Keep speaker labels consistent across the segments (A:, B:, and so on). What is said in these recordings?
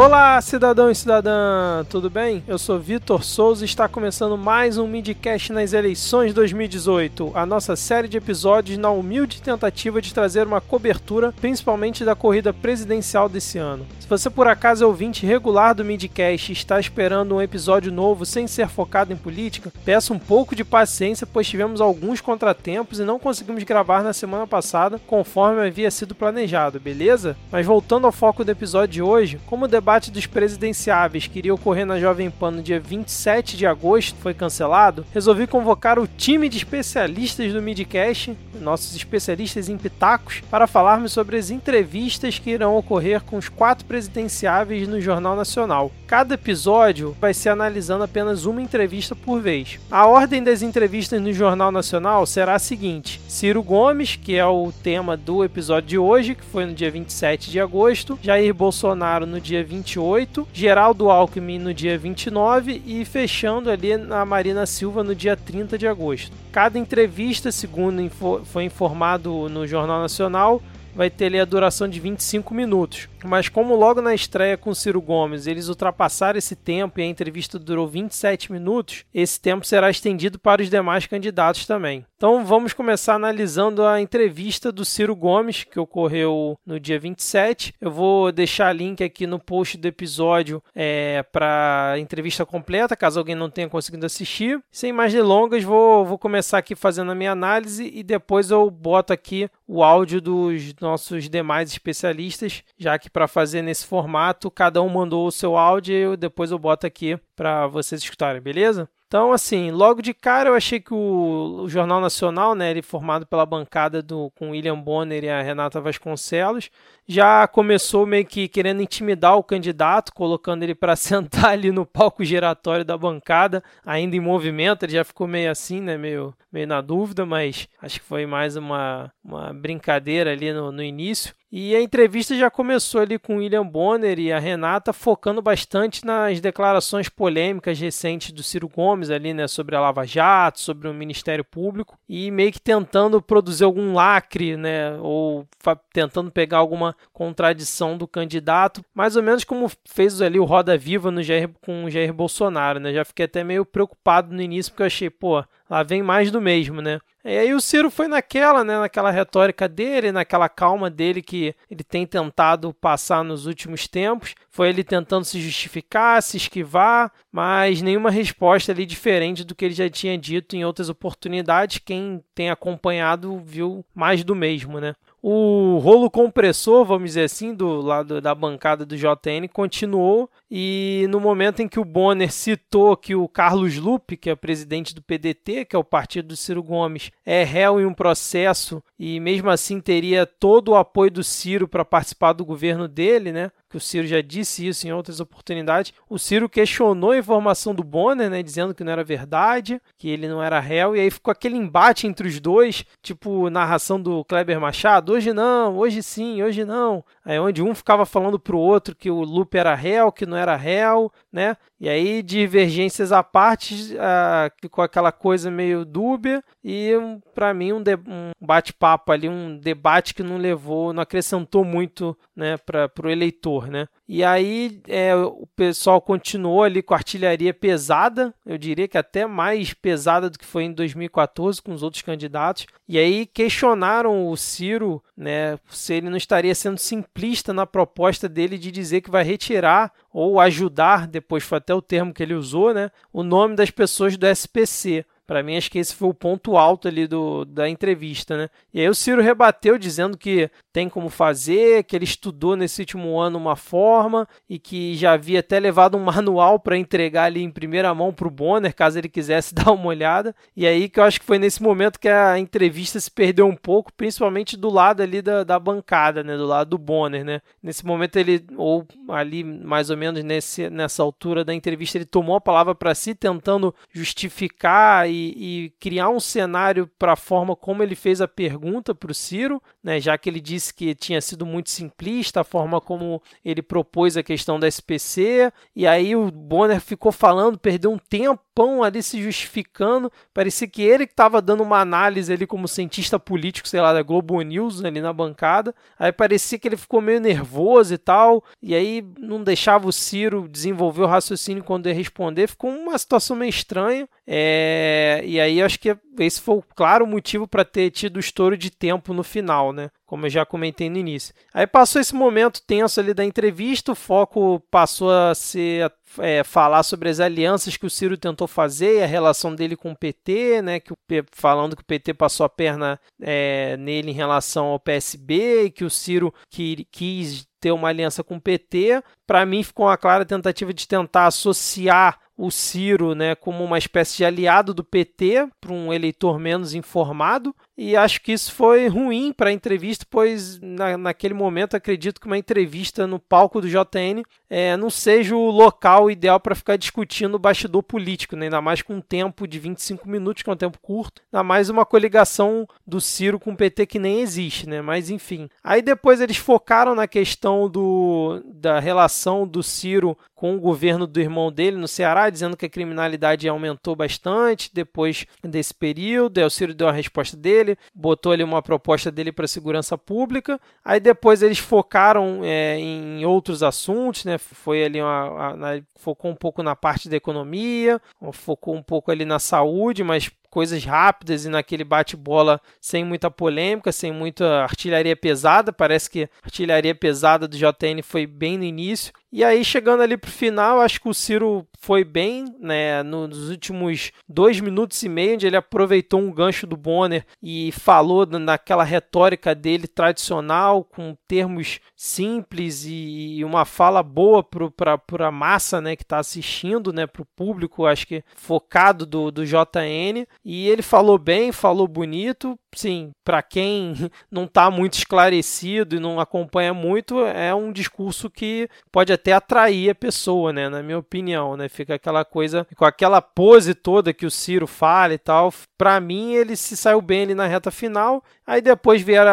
A: Olá, cidadão e cidadã, tudo bem? Eu sou Vitor Souza e está começando mais um Midcast nas eleições 2018, a nossa série de episódios na humilde tentativa de trazer uma cobertura, principalmente da corrida presidencial desse ano. Se você por acaso é ouvinte regular do Midcast e está esperando um episódio novo sem ser focado em política, peço um pouco de paciência, pois tivemos alguns contratempos e não conseguimos gravar na semana passada conforme havia sido planejado, beleza? Mas voltando ao foco do episódio de hoje, como o debate debate dos presidenciáveis que iria ocorrer na Jovem Pan no dia 27 de agosto foi cancelado, resolvi convocar o time de especialistas do Midcast, nossos especialistas em pitacos, para falarmos sobre as entrevistas que irão ocorrer com os quatro presidenciáveis no Jornal Nacional. Cada episódio vai ser analisando apenas uma entrevista por vez. A ordem das entrevistas no Jornal Nacional será a seguinte: Ciro Gomes, que é o tema do episódio de hoje, que foi no dia 27 de agosto, Jair Bolsonaro no dia 28, Geraldo Alckmin no dia 29 e fechando ali na Marina Silva no dia 30 de agosto. Cada entrevista, segundo foi informado no Jornal Nacional, vai ter ali a duração de 25 minutos. Mas como logo na estreia com Ciro Gomes eles ultrapassaram esse tempo e a entrevista durou 27 minutos, esse tempo será estendido para os demais candidatos também. Então vamos começar analisando a entrevista do Ciro Gomes, que ocorreu no dia 27. Eu vou deixar link aqui no post do episódio é, para a entrevista completa, caso alguém não tenha conseguido assistir. Sem mais delongas, vou, vou começar aqui fazendo a minha análise e depois eu boto aqui o áudio dos nossos demais especialistas, já que para fazer nesse formato, cada um mandou o seu áudio e depois eu boto aqui para vocês escutarem, beleza? Então, assim, logo de cara eu achei que o, o, Jornal Nacional, né, ele formado pela bancada do com William Bonner e a Renata Vasconcelos, já começou meio que querendo intimidar o candidato, colocando ele para sentar ali no palco giratório da bancada, ainda em movimento. Ele já ficou meio assim, né, meio, meio na dúvida, mas acho que foi mais uma, uma brincadeira ali no, no início. E a entrevista já começou ali com William Bonner e a Renata focando bastante nas declarações polêmicas recentes do Ciro Gomes ali, né, sobre a Lava Jato, sobre o Ministério Público e meio que tentando produzir algum lacre, né, ou tentando pegar alguma contradição do candidato, mais ou menos como fez ali o Roda Viva no Jair, com o Jair Bolsonaro, né? Já fiquei até meio preocupado no início porque eu achei, pô, lá vem mais do mesmo, né? E aí o Ciro foi naquela, né, naquela retórica dele, naquela calma dele que ele tem tentado passar nos últimos tempos. Foi ele tentando se justificar, se esquivar, mas nenhuma resposta ali diferente do que ele já tinha dito em outras oportunidades. Quem tem acompanhado viu mais do mesmo, né? O rolo compressor, vamos dizer assim, do lado da bancada do JN continuou e no momento em que o Bonner citou que o Carlos Lupe, que é presidente do PDT, que é o partido do Ciro Gomes, é réu em um processo e mesmo assim teria todo o apoio do Ciro para participar do governo dele, né? Que o Ciro já disse isso em outras oportunidades. O Ciro questionou a informação do Bonner, né, dizendo que não era verdade, que ele não era réu, e aí ficou aquele embate entre os dois, tipo narração do Kleber Machado, hoje não, hoje sim, hoje não. Aí onde um ficava falando pro outro que o Lupe era réu, que não era réu, né? E aí divergências à parte, uh, ficou aquela coisa meio dúbia e para mim um, um bate-papo ali, um debate que não levou, não acrescentou muito, né, para o eleitor né? E aí é, o pessoal continuou ali com artilharia pesada, eu diria que até mais pesada do que foi em 2014 com os outros candidatos. E aí questionaram o Ciro, né, se ele não estaria sendo simplista na proposta dele de dizer que vai retirar ou ajudar, depois foi até o termo que ele usou, né, o nome das pessoas do SPC. Para mim, acho que esse foi o ponto alto ali do, da entrevista, né? E aí o Ciro rebateu dizendo que tem como fazer, que ele estudou nesse último ano uma forma e que já havia até levado um manual para entregar ali em primeira mão para o Bonner, caso ele quisesse dar uma olhada. E aí que eu acho que foi nesse momento que a entrevista se perdeu um pouco, principalmente do lado ali da, da bancada, né? Do lado do Bonner, né? Nesse momento ele, ou ali mais ou menos nesse, nessa altura da entrevista, ele tomou a palavra para si, tentando justificar e e, criar um cenário para a forma como ele fez a pergunta para o Ciro, né, já que ele disse que tinha sido muito simplista a forma como ele propôs a questão da SPC, e aí o Bonner ficou falando, perdeu um tempo tempão ali se justificando. Parecia que ele que estava dando uma análise ali como cientista político, sei lá, da Globo News ali na bancada. Aí parecia que ele ficou meio nervoso e tal. E aí não deixava o Ciro desenvolver o raciocínio quando ia responder. Ficou uma situação meio estranha. É... E aí acho que esse foi o claro motivo para ter tido o estouro de tempo no final, né? Como eu já comentei no início. Aí passou esse momento tenso ali da entrevista, o foco passou a ser é, falar sobre as alianças que o Ciro tentou fazer, a relação dele com o PT, né? Que o, falando que o PT passou a perna é, nele em relação ao PSB e que o Ciro que, quis ter uma aliança com o PT. Para mim ficou uma clara tentativa de tentar associar o Ciro né, como uma espécie de aliado do PT para um eleitor menos informado. E acho que isso foi ruim para a entrevista, pois na, naquele momento acredito que uma entrevista no palco do JN é, não seja o local ideal para ficar discutindo o bastidor político, né? ainda mais com um tempo de 25 minutos, que é um tempo curto, ainda mais uma coligação do Ciro com o PT que nem existe, né? Mas enfim. Aí depois eles focaram na questão do, da relação do Ciro com o governo do irmão dele no Ceará, dizendo que a criminalidade aumentou bastante depois desse período. Aí o Ciro deu a resposta dele, botou ali uma proposta dele para segurança pública. Aí depois eles focaram é, em outros assuntos, né? Foi ali uma, focou um pouco na parte da economia, focou um pouco ali na saúde, mas coisas rápidas e naquele bate-bola sem muita polêmica, sem muita artilharia pesada. Parece que a artilharia pesada do JN foi bem no início. E aí, chegando ali para o final, acho que o Ciro foi bem, né? Nos últimos dois minutos e meio, onde ele aproveitou um gancho do Bonner e falou naquela retórica dele tradicional, com termos simples e uma fala boa para a massa, né? Que está assistindo, né? Para o público, acho que focado do, do JN. E ele falou bem, falou bonito. Sim, para quem não está muito esclarecido e não acompanha muito, é um discurso que pode até atrair a pessoa, né? Na minha opinião, né? Fica aquela coisa com aquela pose toda que o Ciro fala e tal. Para mim, ele se saiu bem ali na reta final. Aí depois vieram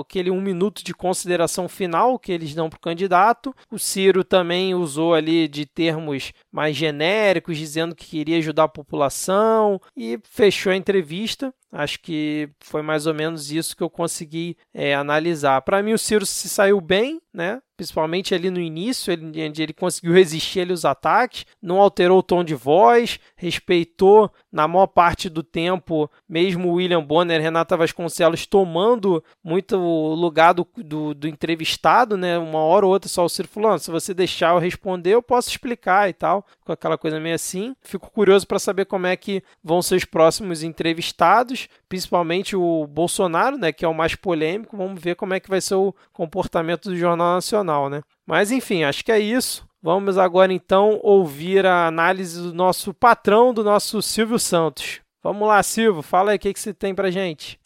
A: aquele um minuto de consideração final que eles dão para o candidato. O Ciro também usou ali de termos mais genéricos, dizendo que queria ajudar a população e fechou a entrevista. Acho que foi mais ou menos isso que eu consegui é, analisar. Para mim, o Ciro se saiu bem, né? principalmente ali no início, ele, ele conseguiu resistir ali os ataques, não alterou o tom de voz, respeitou na maior parte do tempo, mesmo William Bonner, Renata Vasconcelos tomando muito lugar do, do, do, entrevistado, né? Uma hora ou outra só o Ciro falando, se você deixar eu responder, eu posso explicar e tal, com aquela coisa meio assim. Fico curioso para saber como é que vão ser os próximos entrevistados, principalmente o Bolsonaro, né? Que é o mais polêmico. Vamos ver como é que vai ser o comportamento do Jornal Nacional, né? Mas enfim, acho que é isso. Vamos agora então ouvir a análise do nosso patrão, do nosso Silvio Santos. Vamos lá, Silvio, fala aí o que, que você tem pra gente.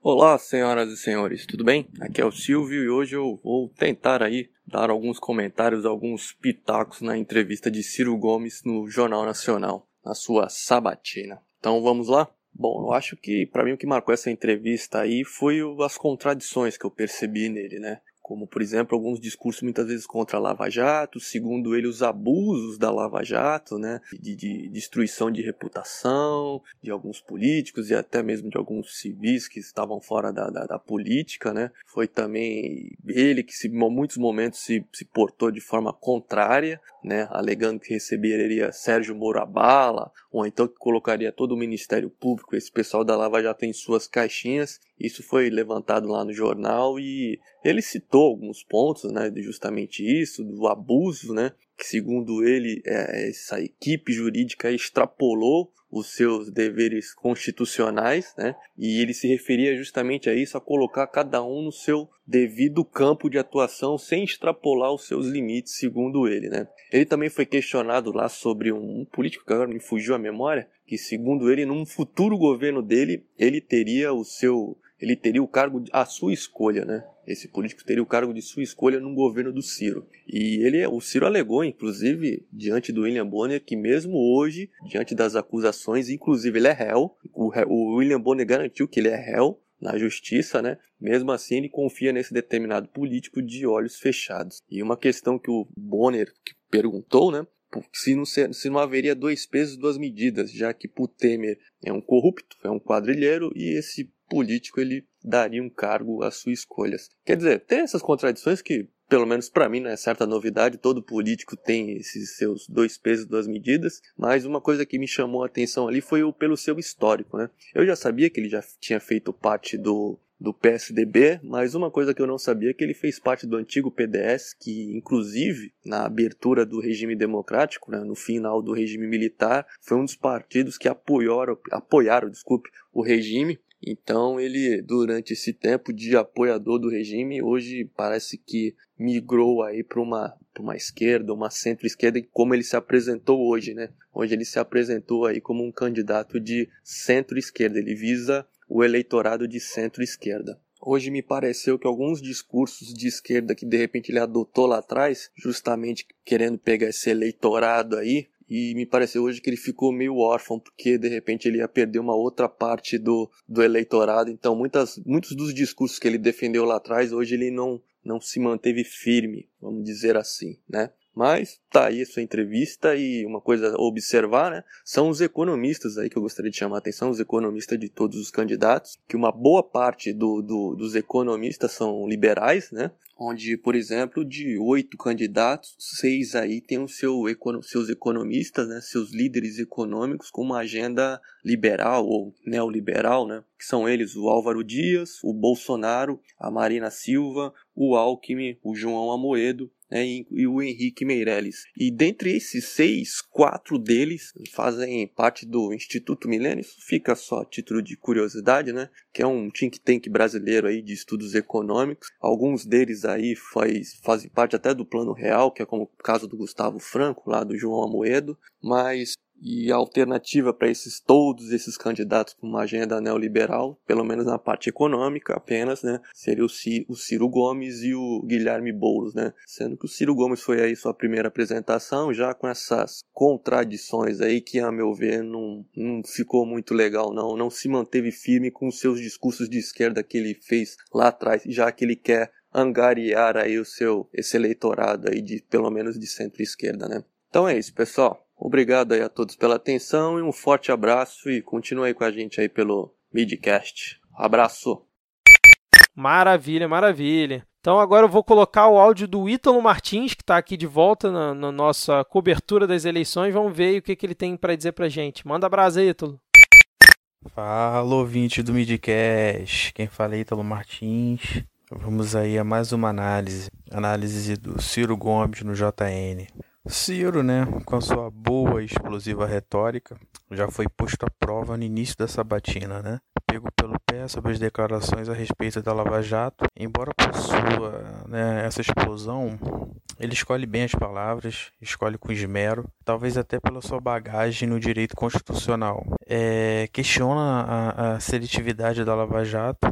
B: Olá, senhoras e senhores, tudo bem? Aqui é o Silvio e hoje eu vou tentar aí dar alguns comentários, alguns pitacos na entrevista de Ciro Gomes no Jornal Nacional, na sua sabatina. Então vamos lá? Bom, eu acho que para mim o que marcou essa entrevista aí foi as contradições que eu percebi nele, né? Como por exemplo alguns discursos muitas vezes contra a Lava Jato, segundo ele os abusos da Lava Jato, né, de, de, destruição de reputação de alguns políticos e até mesmo de alguns civis que estavam fora da, da, da política, né, foi também ele que se, em muitos momentos se, se portou de forma contrária, né, alegando que receberia Sérgio Moro bala, ou então que colocaria todo o Ministério Público, esse pessoal da Lava Jato em suas caixinhas, isso foi levantado lá no jornal e ele citou alguns pontos, né, de justamente isso, do abuso, né, que segundo ele é, essa equipe jurídica extrapolou os seus deveres constitucionais, né? E ele se referia justamente a isso, a colocar cada um no seu devido campo de atuação sem extrapolar os seus limites, segundo ele, né? Ele também foi questionado lá sobre um político que agora me fugiu a memória, que segundo ele, num futuro governo dele, ele teria o seu ele teria o cargo à sua escolha, né? Esse político teria o cargo de sua escolha no governo do Ciro. E ele, o Ciro alegou, inclusive, diante do William Bonner, que mesmo hoje, diante das acusações, inclusive ele é réu, o, o William Bonner garantiu que ele é réu na justiça, né? Mesmo assim, ele confia nesse determinado político de olhos fechados. E uma questão que o Bonner perguntou, né? se não, se não haveria dois pesos, duas medidas, já que pro Temer é um corrupto, é um quadrilheiro e esse político ele daria um cargo às suas escolhas. Quer dizer, tem essas contradições que pelo menos para mim não é certa novidade, todo político tem esses seus dois pesos, duas medidas, mas uma coisa que me chamou a atenção ali foi o pelo seu histórico, né? Eu já sabia que ele já tinha feito parte do do PSDB, mas uma coisa que eu não sabia é que ele fez parte do antigo PDS, que inclusive na abertura do regime democrático, né, no final do regime militar, foi um dos partidos que apoiaram, apoiaram desculpe, o regime então ele, durante esse tempo de apoiador do regime, hoje parece que migrou aí para uma, uma esquerda, uma centro-esquerda, como ele se apresentou hoje, né? Hoje ele se apresentou aí como um candidato de centro-esquerda, ele visa o eleitorado de centro-esquerda. Hoje me pareceu que alguns discursos de esquerda que de repente ele adotou lá atrás, justamente querendo pegar esse eleitorado aí, e me pareceu hoje que ele ficou meio órfão, porque de repente ele ia perder uma outra parte do, do eleitorado. Então, muitas, muitos dos discursos que ele defendeu lá atrás, hoje ele não, não se manteve firme, vamos dizer assim, né? Mas tá aí sua entrevista e uma coisa a observar, né? São os economistas aí que eu gostaria de chamar a atenção, os economistas de todos os candidatos, que uma boa parte do, do, dos economistas são liberais, né? Onde, por exemplo, de oito candidatos, seis aí têm seu, seus economistas, né? Seus líderes econômicos com uma agenda liberal ou neoliberal, né? Que são eles o Álvaro Dias, o Bolsonaro, a Marina Silva, o Alckmin, o João Amoedo né, e, o Henrique Meirelles. E dentre esses seis, quatro deles fazem parte do Instituto Milênio. Isso fica só a título de curiosidade, né? Que é um think tank brasileiro aí de estudos econômicos. Alguns deles aí faz, fazem parte até do Plano Real, que é como o caso do Gustavo Franco, lá do João Amoedo. Mas e a alternativa para esses todos esses candidatos com uma agenda neoliberal, pelo menos na parte econômica apenas, né, seria o, o Ciro Gomes e o Guilherme Boulos, né? Sendo que o Ciro Gomes foi aí sua primeira apresentação, já com essas contradições aí que, a meu ver, não, não ficou muito legal, não. Não se manteve firme com os seus discursos de esquerda que ele fez lá atrás, já que ele quer angariar aí o seu esse eleitorado aí de pelo menos de centro-esquerda, né? Então é isso, pessoal. Obrigado aí a todos pela atenção e um forte abraço e continue aí com a gente aí pelo Midcast. Abraço.
A: Maravilha, maravilha. Então agora eu vou colocar o áudio do Ítalo Martins, que está aqui de volta na, na, nossa cobertura das eleições. Vamos ver o que, que ele tem para dizer para gente. Manda brasa, Ítalo.
C: Fala, ouvinte do Midcast. Quem fala é Ítalo Martins. Vamos aí a mais uma análise. Análise do Ciro Gomes no JN. Ciro, né, com a sua boa e explosiva retórica, já foi posto à prova no início da sabatina, né? Pego pelo pé sobre as declarações a respeito da Lava Jato, embora possua né, essa explosão, ele escolhe bem as palavras, escolhe com esmero, talvez até pela sua bagagem no direito constitucional. É, questiona a, a seletividade da Lava Jato,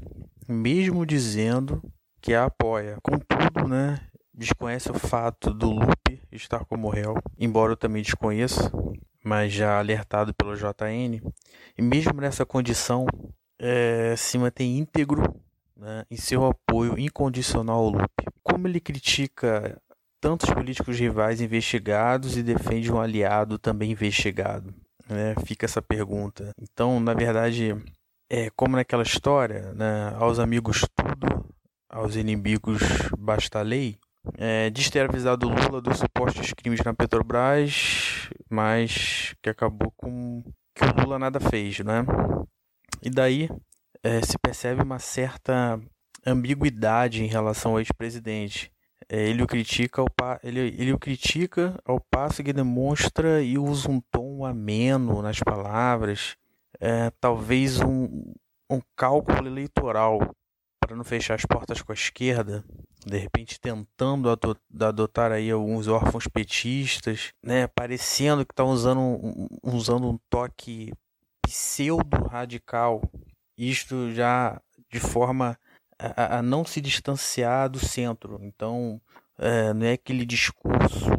C: mesmo dizendo que a apoia. Contudo, né, desconhece o fato do Lupe estar como réu, embora eu também desconheça, mas já alertado pelo JN, e mesmo nessa condição é, se mantém íntegro né, em seu apoio incondicional ao Lupe. Como ele critica tantos políticos rivais investigados e defende um aliado também investigado? Né? Fica essa pergunta. Então, na verdade, é como naquela história, né? aos amigos tudo, aos inimigos basta lei é, diz ter avisado Lula dos supostos crimes na Petrobras, mas que acabou com que o Lula nada fez, né? E daí é, se percebe uma certa ambiguidade em relação ao ex-presidente. É, ele o critica ao ele, ele o critica ao passo que demonstra e usa um tom ameno nas palavras, é, talvez um, um cálculo eleitoral para não fechar as portas com a esquerda, de repente tentando adotar aí alguns órfãos petistas, né, parecendo que está usando, um, usando um toque pseudo-radical, isto já de forma a, a, não se distanciar do centro. Então, é, não é aquele discurso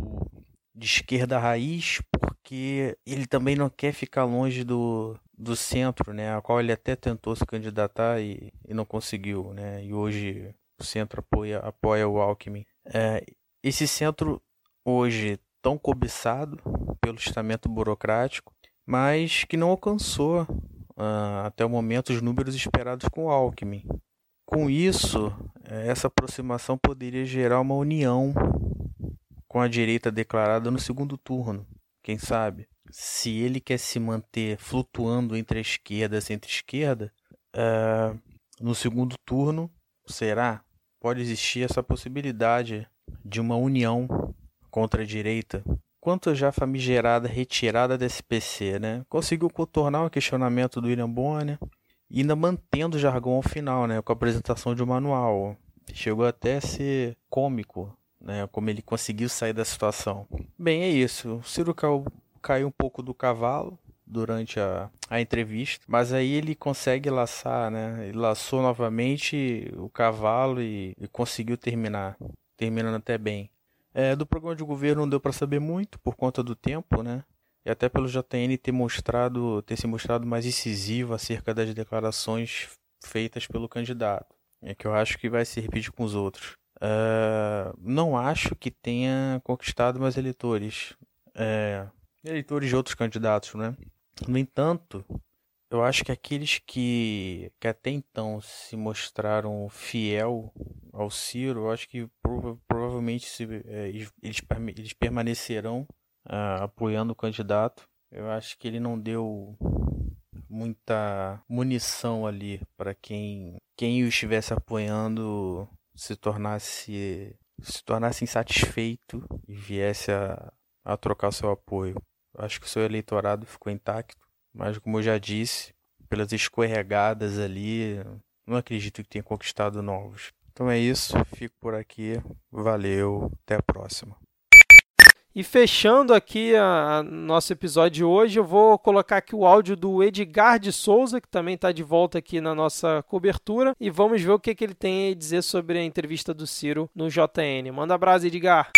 C: de esquerda raiz, porque ele também não quer ficar longe do, do centro, né, a qual ele até tentou se candidatar e, e não conseguiu, né, e hoje o centro apoia, apoia o Alckmin. É, esse centro hoje tão cobiçado pelo estamento burocrático, mas que não alcançou uh, até o momento os números esperados com o Alckmin. Com isso, essa aproximação poderia gerar uma união com a direita declarada no segundo turno. Quem sabe? Se ele quer se manter flutuando entre a esquerda e centro-esquerda, uh, no segundo turno, será? Pode existir essa possibilidade de uma união contra a direita. Quanto já famigerada retirada da SPC, né? Conseguiu contornar o questionamento do William Bonner, ainda mantendo o jargão ao final, né? Com a apresentação de um manual. Chegou até a ser cômico, né? Como ele conseguiu sair da situação. Bem, é isso. O Ciro caiu, caiu um pouco do cavalo durante a, a entrevista, mas aí ele consegue laçar, né? Ele laçou novamente o cavalo e, e conseguiu terminar, terminando até bem. É, do programa de governo não deu para saber muito por conta do tempo, né? e até pelo JN ter mostrado, ter se mostrado mais incisivo acerca das declarações feitas pelo candidato, é que eu acho que vai se repetir com os outros. Uh, não acho que tenha conquistado mais eleitores, é, eleitores de outros candidatos, né? No entanto, eu acho que aqueles que, que até então se mostraram fiel ao Ciro, eu acho que prova provavelmente se, é, eles, eles permanecerão uh, apoiando o candidato. Eu acho que ele não deu muita munição ali para quem quem o estivesse apoiando se tornasse se tornasse insatisfeito e viesse a, a trocar seu apoio. Acho que o seu eleitorado ficou intacto, mas como eu já disse, pelas escorregadas ali, não acredito que tenha conquistado novos. Então é isso, fico por aqui. Valeu, até a próxima.
A: E fechando aqui a, a, nosso episódio de hoje, eu vou colocar aqui o áudio do Edgar de Souza, que também está de volta aqui na nossa cobertura, e vamos ver o que, que ele tem a dizer sobre a entrevista do Ciro no JN. Manda abraço, Edgar!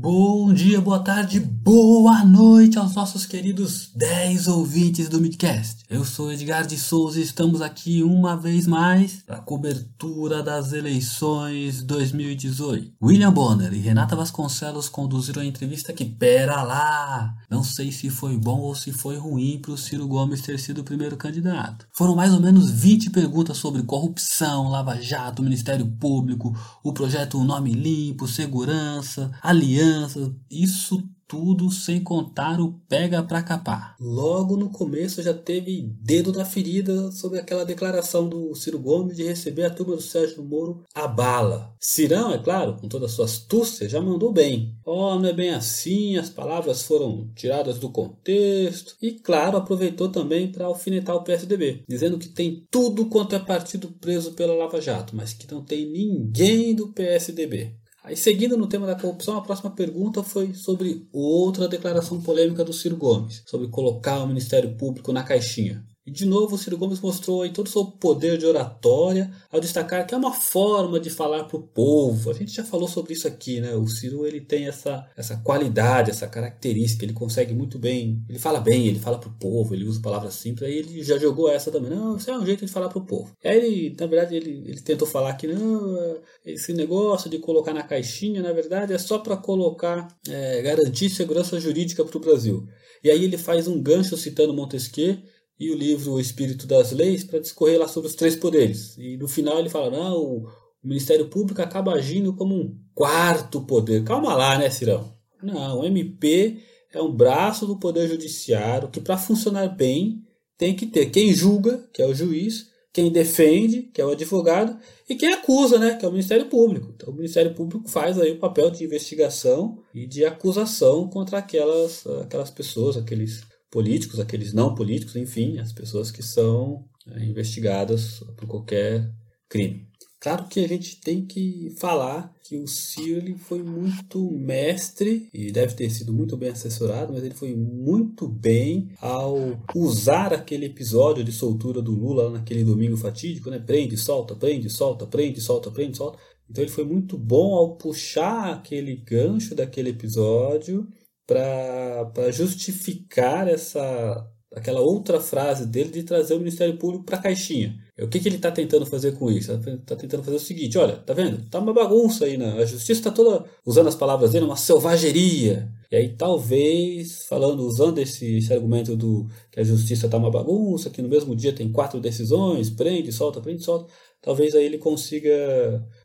D: Bom dia, boa tarde, boa noite aos nossos queridos 10 ouvintes do Midcast. Eu sou Edgar de Souza e estamos aqui uma vez mais para a cobertura das eleições 2018. William Bonner e Renata Vasconcelos conduziram a entrevista que, pera lá, não sei se foi bom ou se foi ruim para o Ciro Gomes ter sido o primeiro candidato. Foram mais ou menos 20 perguntas sobre corrupção, Lava Jato, Ministério Público, o projeto Nome Limpo, segurança, aliança crianças, isso tudo sem contar o pega pra capar. Logo no começo já teve dedo na ferida sobre aquela declaração do Ciro Gomes de receber a turma do Sérgio Moro a bala. Cirão, é claro, com toda a sua astúcia, já mandou bem. Oh, não é bem assim, as palavras foram tiradas do contexto. E claro, aproveitou também para alfinetar o PSDB, dizendo que tem tudo quanto é partido preso pela Lava Jato, mas que não tem ninguém do PSDB. Aí, seguindo no tema da corrupção, a próxima pergunta foi sobre outra declaração polêmica do Ciro Gomes, sobre colocar o Ministério Público na caixinha. E de novo o Ciro Gomes mostrou aí todo o seu poder de oratória ao destacar que é uma forma de falar para o povo. A gente já falou sobre isso aqui, né? O Ciro ele tem essa, essa qualidade, essa característica, ele consegue muito bem, ele fala bem, ele fala para o povo, ele usa palavras simples, aí ele já jogou essa também. Não, isso é um jeito de falar para o povo. Aí ele, na verdade, ele, ele tentou falar que não, esse negócio de colocar na caixinha, na verdade, é só para colocar, é, garantir segurança jurídica para o Brasil. E aí ele faz um gancho citando Montesquieu e o livro O Espírito das Leis para discorrer lá sobre os três poderes. E no final ele fala: não, o Ministério Público acaba agindo como um quarto poder. Calma lá, né, Cirão? Não, o MP é um braço do Poder Judiciário que, para funcionar bem, tem que ter quem julga, que é o juiz, quem defende, que é o advogado, e quem acusa, né, que é o Ministério Público. Então, o Ministério Público faz aí o papel de investigação e de acusação contra aquelas, aquelas pessoas, aqueles políticos, aqueles não políticos, enfim, as pessoas que são é, investigadas por qualquer crime. Claro que a gente tem que falar que o Ciro foi muito mestre e deve ter sido muito bem assessorado, mas ele foi muito bem ao usar aquele episódio de soltura do Lula naquele domingo fatídico, né? Prende, solta, prende, solta, prende, solta, prende, solta. Então ele foi muito bom ao puxar aquele gancho daquele episódio para justificar essa aquela outra frase dele de trazer o Ministério Público para a caixinha. O que, que ele está tentando fazer com isso? Está tentando fazer o seguinte: olha, tá vendo? Tá uma bagunça aí, né? a justiça está toda, usando as palavras dele, uma selvageria. E aí, talvez, falando, usando esse, esse argumento do que a justiça está uma bagunça, que no mesmo dia tem quatro decisões, prende, solta, prende, solta, talvez aí ele consiga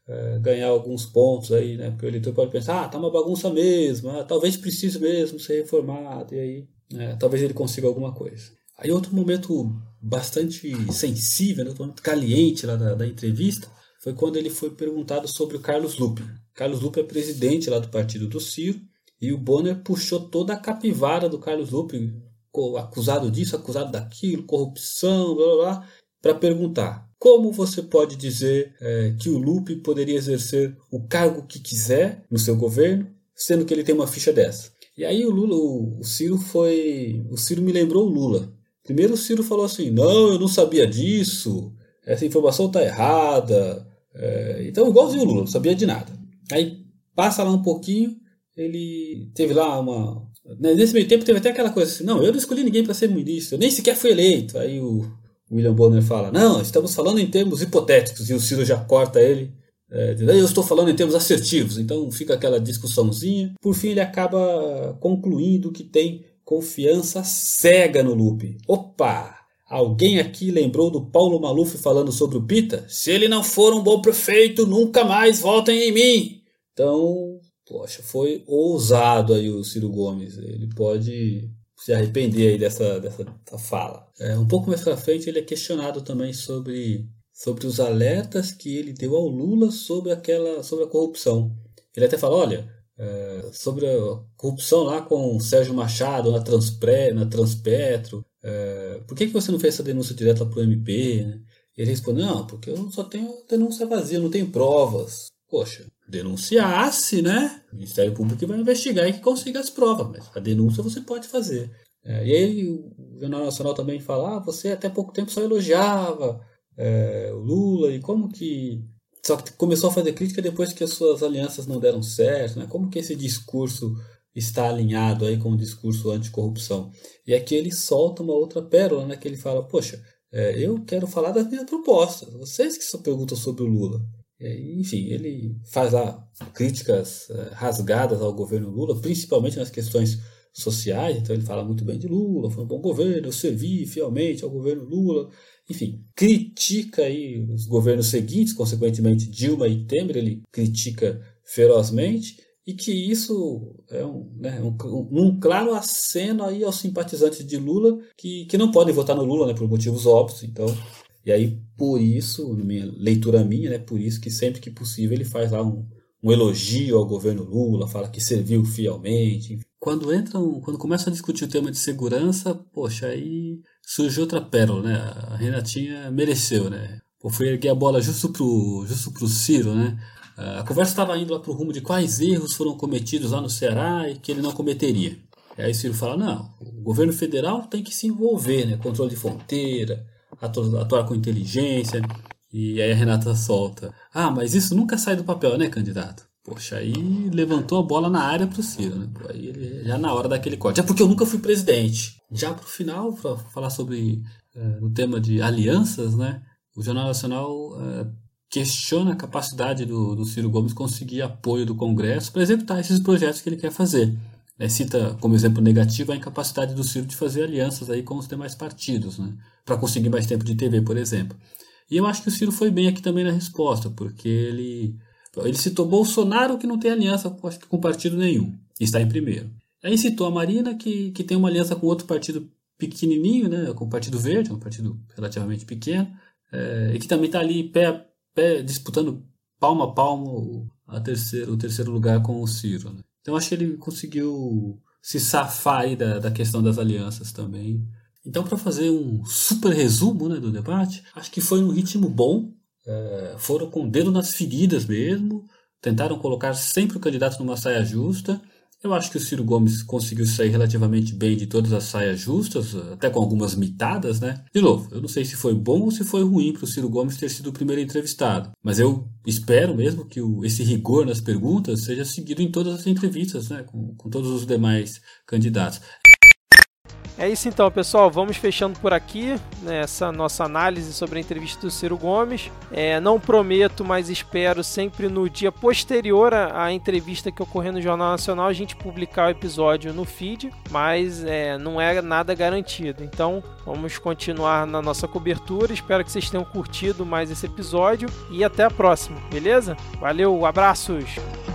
D: é, ganhar alguns pontos aí, né? Porque o eleitor pode pensar, ah, tá uma bagunça mesmo, ah, talvez precise mesmo ser reformado, e aí é, talvez ele consiga alguma coisa. Aí outro momento bastante sensível, né, caliente lá da, da entrevista, foi quando ele foi perguntado sobre o Carlos Lupe. Carlos Lupe é presidente lá do partido do Ciro, e o Bonner puxou toda a capivara do Carlos Lupe, acusado disso, acusado daquilo, corrupção, blá blá blá, para perguntar como você pode dizer é, que o Lupe poderia exercer o cargo que quiser no seu governo, sendo que ele tem uma ficha dessa? E aí o Lula, o, o Ciro foi. O Ciro me lembrou o Lula. Primeiro o Ciro falou assim: não, eu não sabia disso, essa informação está errada. É, então, igualzinho o Lula, não sabia de nada. Aí passa lá um pouquinho, ele teve lá uma. Né, nesse meio tempo teve até aquela coisa assim: não, eu não escolhi ninguém para ser ministro, eu nem sequer fui eleito. Aí o William Bonner fala: Não, estamos falando em termos hipotéticos, e o Ciro já corta ele. É, eu estou falando em termos assertivos, então fica aquela discussãozinha. Por fim, ele acaba concluindo que tem confiança cega no Lupe. Opa! Alguém aqui lembrou do Paulo Maluf falando sobre o Pita? Se ele não for um bom prefeito, nunca mais votem em mim. Então, poxa, foi ousado aí o Ciro Gomes. Ele pode se arrepender aí dessa, dessa, dessa fala. É, um pouco mais para frente ele é questionado também sobre, sobre os alertas que ele deu ao Lula sobre aquela sobre a corrupção. Ele até fala, olha, é, sobre a corrupção lá com o Sérgio Machado na, Transpre, na Transpetro, é, por que, que você não fez essa denúncia direta para o MP? Ele responde, não, porque eu só tenho denúncia vazia, não tenho provas. Poxa, denunciasse, né? O Ministério Público vai investigar e que consiga as provas, mas a denúncia você pode fazer. É, e aí o Jornal Nacional também fala, ah, você até pouco tempo só elogiava é, o Lula e como que... Só que começou a fazer crítica depois que as suas alianças não deram certo, né? Como que esse discurso está alinhado aí com o discurso anticorrupção? E aqui ele solta uma outra pérola, né? Que ele fala, poxa, é, eu quero falar das minhas propostas. Vocês que só perguntam sobre o Lula. Enfim, ele faz lá críticas eh, rasgadas ao governo Lula, principalmente nas questões sociais. Então ele fala muito bem de Lula, foi um bom governo, eu servi fielmente ao governo Lula. Enfim, critica aí os governos seguintes, consequentemente Dilma e Temer, ele critica ferozmente e que isso é um, né, um, um, claro aceno aí aos simpatizantes de Lula que, que não podem votar no Lula né, por motivos óbvios. Então e aí, por isso, minha leitura minha, né, por isso que sempre que possível ele faz lá um, um elogio ao governo Lula, fala que serviu fielmente. Quando entram, quando começam a discutir o tema de segurança, poxa, aí surge outra pérola, né? A Renatinha mereceu, né? Pô, foi erguer a bola justo pro, justo pro Ciro, né? A conversa estava indo lá pro rumo de quais erros foram cometidos lá no Ceará e que ele não cometeria. E aí Ciro fala, não, o governo federal tem que se envolver, né? Controle de fronteira, atuar com inteligência. E aí a Renata solta. Ah, mas isso nunca sai do papel, né, candidato? Poxa, aí levantou a bola na área pro Ciro, né? Aí ele, já na hora daquele corte. É porque eu nunca fui presidente. Já pro final, para falar sobre é, o tema de alianças, né? O Jornal Nacional é, questiona a capacidade do, do Ciro Gomes conseguir apoio do Congresso para executar esses projetos que ele quer fazer. É, cita como exemplo negativo a incapacidade do Ciro de fazer alianças aí com os demais partidos, né? para conseguir mais tempo de TV, por exemplo. E eu acho que o Ciro foi bem aqui também na resposta, porque ele, ele citou Bolsonaro, que não tem aliança com partido nenhum, está em primeiro. Aí citou a Marina, que, que tem uma aliança com outro partido pequenininho, né, com o Partido Verde, um partido relativamente pequeno, é, e que também está ali pé, pé, disputando palmo a palmo a terceiro, o terceiro lugar com o Ciro. Né? Então acho que ele conseguiu se safar aí da, da questão das alianças também. Então, para fazer um super resumo né, do debate, acho que foi um ritmo bom. É, foram com o dedo nas feridas mesmo, tentaram colocar sempre o candidato numa saia justa eu acho que o Ciro Gomes conseguiu sair relativamente bem de todas as saias justas, até com algumas mitadas, né? De novo, eu não sei se foi bom ou se foi ruim para o Ciro Gomes ter sido o primeiro entrevistado, mas eu espero mesmo que o, esse rigor nas perguntas seja seguido em todas as entrevistas, né? Com, com todos os demais candidatos.
A: É isso então, pessoal. Vamos fechando por aqui né, essa nossa análise sobre a entrevista do Ciro Gomes. É, não prometo, mas espero sempre no dia posterior à, entrevista que ocorreu no Jornal Nacional a gente publicar o episódio no feed, mas é, não é nada garantido. Então vamos continuar na nossa cobertura. Espero que vocês tenham curtido mais esse episódio e até a próxima, beleza? Valeu, abraços!